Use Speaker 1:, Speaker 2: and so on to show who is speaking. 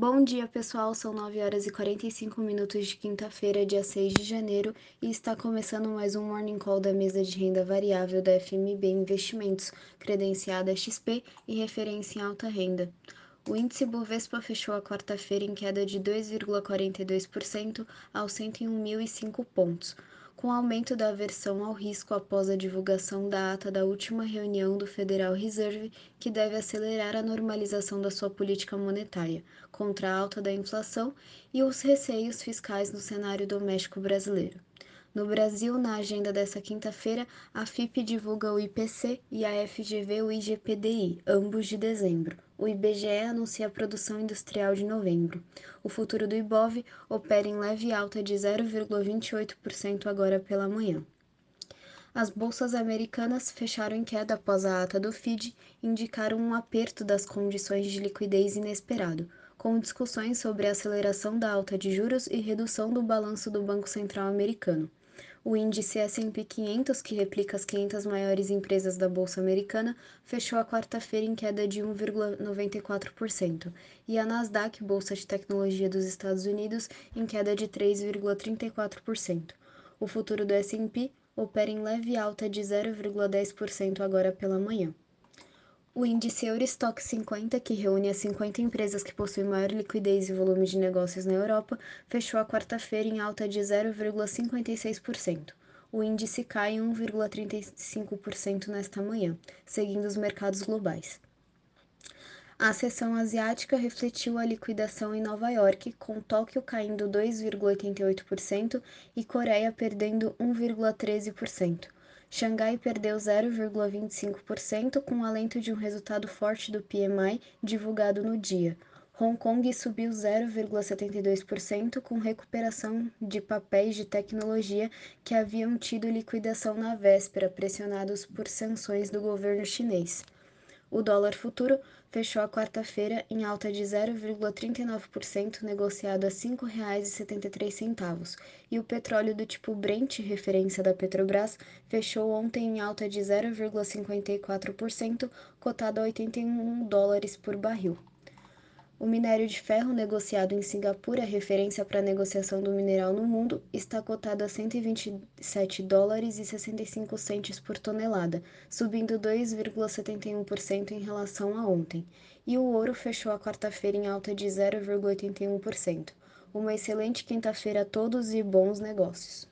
Speaker 1: Bom dia, pessoal. São 9 horas e 45 minutos de quinta-feira, dia 6 de janeiro, e está começando mais um Morning Call da mesa de renda variável da FMB Investimentos, credenciada XP e referência em alta renda. O índice Bovespa fechou a quarta-feira em queda de 2,42% aos 101.005 pontos com aumento da aversão ao risco após a divulgação da ata da última reunião do Federal Reserve, que deve acelerar a normalização da sua política monetária contra a alta da inflação e os receios fiscais no cenário doméstico brasileiro. No Brasil, na agenda desta quinta-feira, a FIP divulga o IPC e a FGV o IGPDI, ambos de dezembro. O IBGE anuncia a produção industrial de novembro. O futuro do Ibov opera em leve alta de 0,28% agora pela manhã. As bolsas americanas fecharam em queda após a ata do FID indicaram um aperto das condições de liquidez inesperado, com discussões sobre a aceleração da alta de juros e redução do balanço do Banco Central americano. O índice S&P 500, que replica as 500 maiores empresas da bolsa americana, fechou a quarta-feira em queda de 1,94%, e a Nasdaq, bolsa de tecnologia dos Estados Unidos, em queda de 3,34%. O futuro do S&P opera em leve alta de 0,10% agora pela manhã. O índice Eurostock 50, que reúne as 50 empresas que possuem maior liquidez e volume de negócios na Europa, fechou a quarta-feira em alta de 0,56%. O índice cai 1,35% nesta manhã, seguindo os mercados globais. A sessão asiática refletiu a liquidação em Nova York, com Tóquio caindo 2,88% e Coreia perdendo 1,13%. Xangai perdeu 0,25% com alento de um resultado forte do PMI divulgado no dia. Hong Kong subiu 0,72% com recuperação de papéis de tecnologia que haviam tido liquidação na véspera, pressionados por sanções do governo chinês. O dólar futuro fechou a quarta-feira em alta de 0,39%, negociado a R$ 5,73, e o petróleo do tipo Brent, referência da Petrobras, fechou ontem em alta de 0,54%, cotado a 81 dólares por barril. O minério de ferro negociado em Singapura, referência para a negociação do mineral no mundo, está cotado a 127 dólares e 65 centes por tonelada, subindo 2,71% em relação a ontem. E o ouro fechou a quarta-feira em alta de 0,81%. Uma excelente quinta-feira a todos e bons negócios.